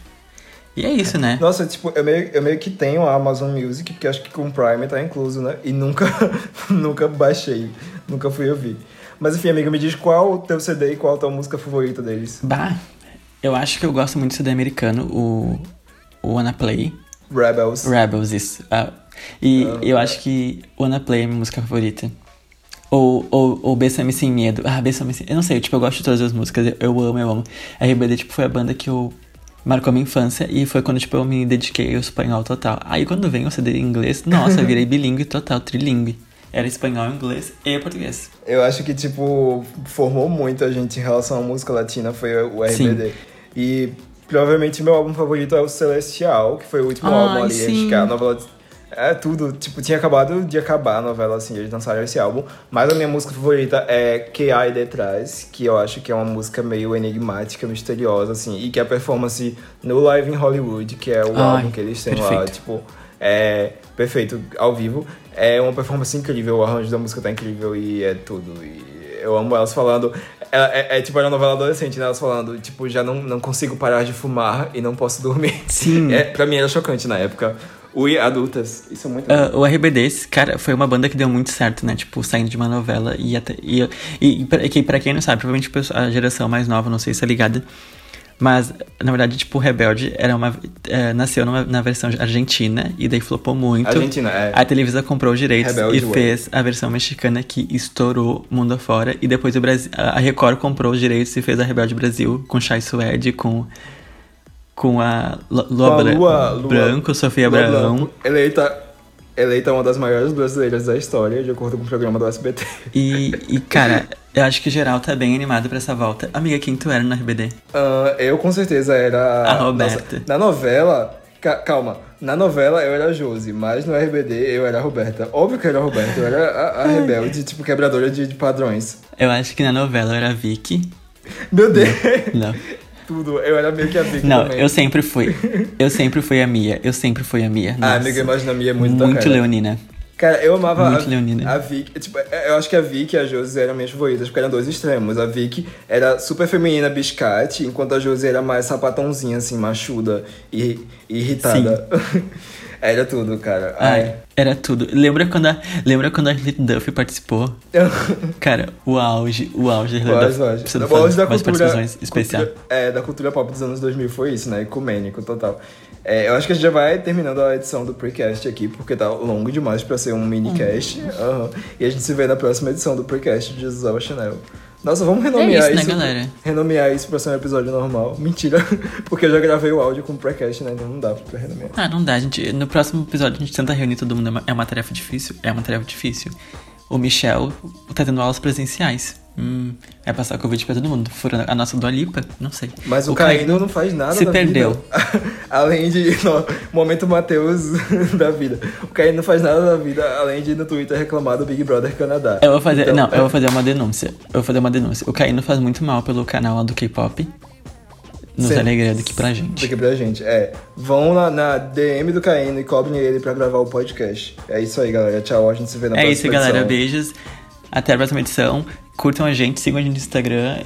E é isso, né? Nossa, tipo, eu meio, eu meio que tenho a Amazon Music, porque acho que com o Prime tá incluso, né? E nunca, nunca baixei, nunca fui ouvir. Mas enfim, amigo, me diz qual o teu CD e qual a tua música favorita deles. Bah, eu acho que eu gosto muito do CD americano, o, o Wanna Play. Rebels. Rebels, isso. Ah, e eu acho que Wanna Play é minha música favorita. Ou, ou, ou Bessame Sem Medo. Ah, Bessame Sem... Eu não sei, tipo, eu gosto de todas as músicas. Eu, eu amo, eu amo. A RBD, tipo, foi a banda que eu... Marcou minha infância e foi quando, tipo, eu me dediquei ao espanhol total. Aí quando vem o CD em inglês, nossa, eu virei bilíngue total, trilingue. Era espanhol, inglês e português. Eu acho que, tipo, formou muito a gente em relação à música latina, foi o RBD. E provavelmente meu álbum favorito é o Celestial, que foi o último Ai, álbum ali, sim. que a novela. É tudo, tipo, tinha acabado de acabar a novela, assim, eles lançaram esse álbum. Mas a minha música favorita é Que Ai Detrás, que eu acho que é uma música meio enigmática, misteriosa, assim, e que a performance no Live in Hollywood, que é o Ai, álbum que eles têm lá, perfeito. tipo, é perfeito ao vivo. É uma performance incrível, o arranjo da música tá incrível e é tudo. E eu amo elas falando. É, é- é tipo uma novela adolescente, né? Elas falando, tipo, já não, não consigo parar de fumar e não posso dormir. Sim. É, pra mim era chocante na época. Ui, adultas. Isso é muito. Ah, o RBD, cara, foi uma banda que deu muito certo, né? Tipo, saindo de uma novela e até. E, e, e pra, que, pra quem não sabe, provavelmente a geração mais nova, não sei se é ligada. Mas, na verdade, tipo, Rebelde era uma, é, nasceu numa, na versão argentina e daí flopou muito. Argentina, é. A Televisa comprou os direitos Rebelde e Way. fez a versão mexicana que estourou mundo afora. E depois o Brasil, a Record comprou os direitos e fez a Rebelde Brasil com Chai Suede, com com a Lua, Bra- Lua, Lua- Branco, Sofia Lua Abraão. Blanco, eleita, eleita uma das maiores brasileiras da história, de acordo com o programa do SBT. E, e, cara, eu acho que o geral tá bem animado pra essa volta. Amiga, quem tu era no RBD? Ah, eu com certeza era. A Roberta. Nossa, na novela. ca- calma, na novela eu era a Josi, mas no RBD eu era a Roberta. Óbvio que eu era a Roberta, eu era a, a rebelde, tipo, quebradora de, de padrões. Eu acho que na novela eu era a Vicky. Meu Deus! Não. Tudo, eu era meio que a Vicky Não, também. eu sempre fui. Eu sempre fui a Mia. Eu sempre fui a Mia. Ah, Nossa. amiga, imagina a minha é muito Muito leonina. Cara, eu amava Muito a, leonina. a Vicky. Tipo, eu acho que a Vicky e a Josi eram minhas favoritas, porque eram dois extremos. A Vicky era super feminina, biscate, enquanto a Josi era mais sapatãozinha, assim, machuda e, e irritada. era tudo, cara. Ai, era tudo. Lembra quando a, lembra quando a Hilary Duff participou? Cara, o auge, o auge da Hilary Duff. O auge da cultura, especiais. cultura- é, da cultura pop dos anos 2000 foi isso, né? Ecumênico, total. É, eu acho que a gente já vai terminando a edição do Precast aqui, porque tá longo demais pra ser um minicast. Uhum. Aham. E a gente se vê na próxima edição do Precast de Gisela Chanel. Nossa, vamos renomear É isso, isso. né, galera? Renomear isso pra ser um episódio normal. Mentira, porque eu já gravei o áudio com o Precast, né? Então não dá pra renomear. Ah, não dá, gente. No próximo episódio a gente tenta reunir todo mundo. É uma, é uma tarefa difícil. É uma tarefa difícil. O Michel tá tendo aulas presenciais. Hum, vai passar Covid pra todo mundo. Furando a nossa Dua Lipa? Não sei. Mas o, Caíno não faz nada se perdeu. além de. Momento Matheus da vida. O Caíno não faz nada da vida, além de ir no Twitter reclamar do Big Brother Canadá. Eu vou fazer. Então, não, eu vou fazer uma denúncia. Eu vou fazer uma denúncia. O Caíno faz muito mal pelo canal lá do K-pop. Nos Sim. alegrando aqui pra gente. Aqui pra gente. É. Vão lá na DM do Caíno e cobrem ele pra gravar o podcast. É isso aí, galera. Tchau. A gente se vê na É próxima isso, galera. edição. Beijos. Até a próxima edição. Curtam a gente, sigam a gente no Instagram.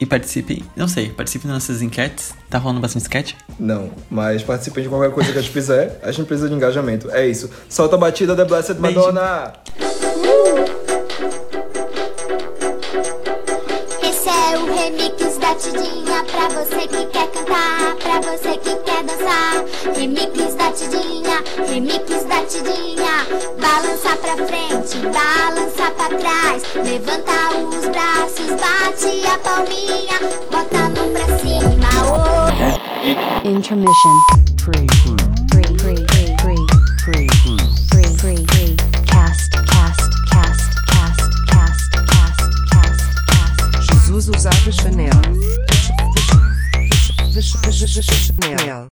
E participem. Não sei, participem das nossas enquetes. Tá rolando bastante sketch? Não, mas participem de qualquer coisa que a gente fizer. A gente precisa de engajamento. É isso. Solta a batida da Blessed Beijo. Madonna! Esse é o remix da Tidinha pra você que quer cantar, pra você que quer dançar. Remix da Tidinha, remix da Tidinha. Balança pra frente, balança pra trás, levanta os braços, bate a palminha, bota a mão pra cima. Oh. Intermission. Free. Free. Free. Free. Free. Free. Free. Free. Cast. Cast. Cast. Cast. Cast. Cast. Cast. Cast. Jesus usava Chanel. Chanel.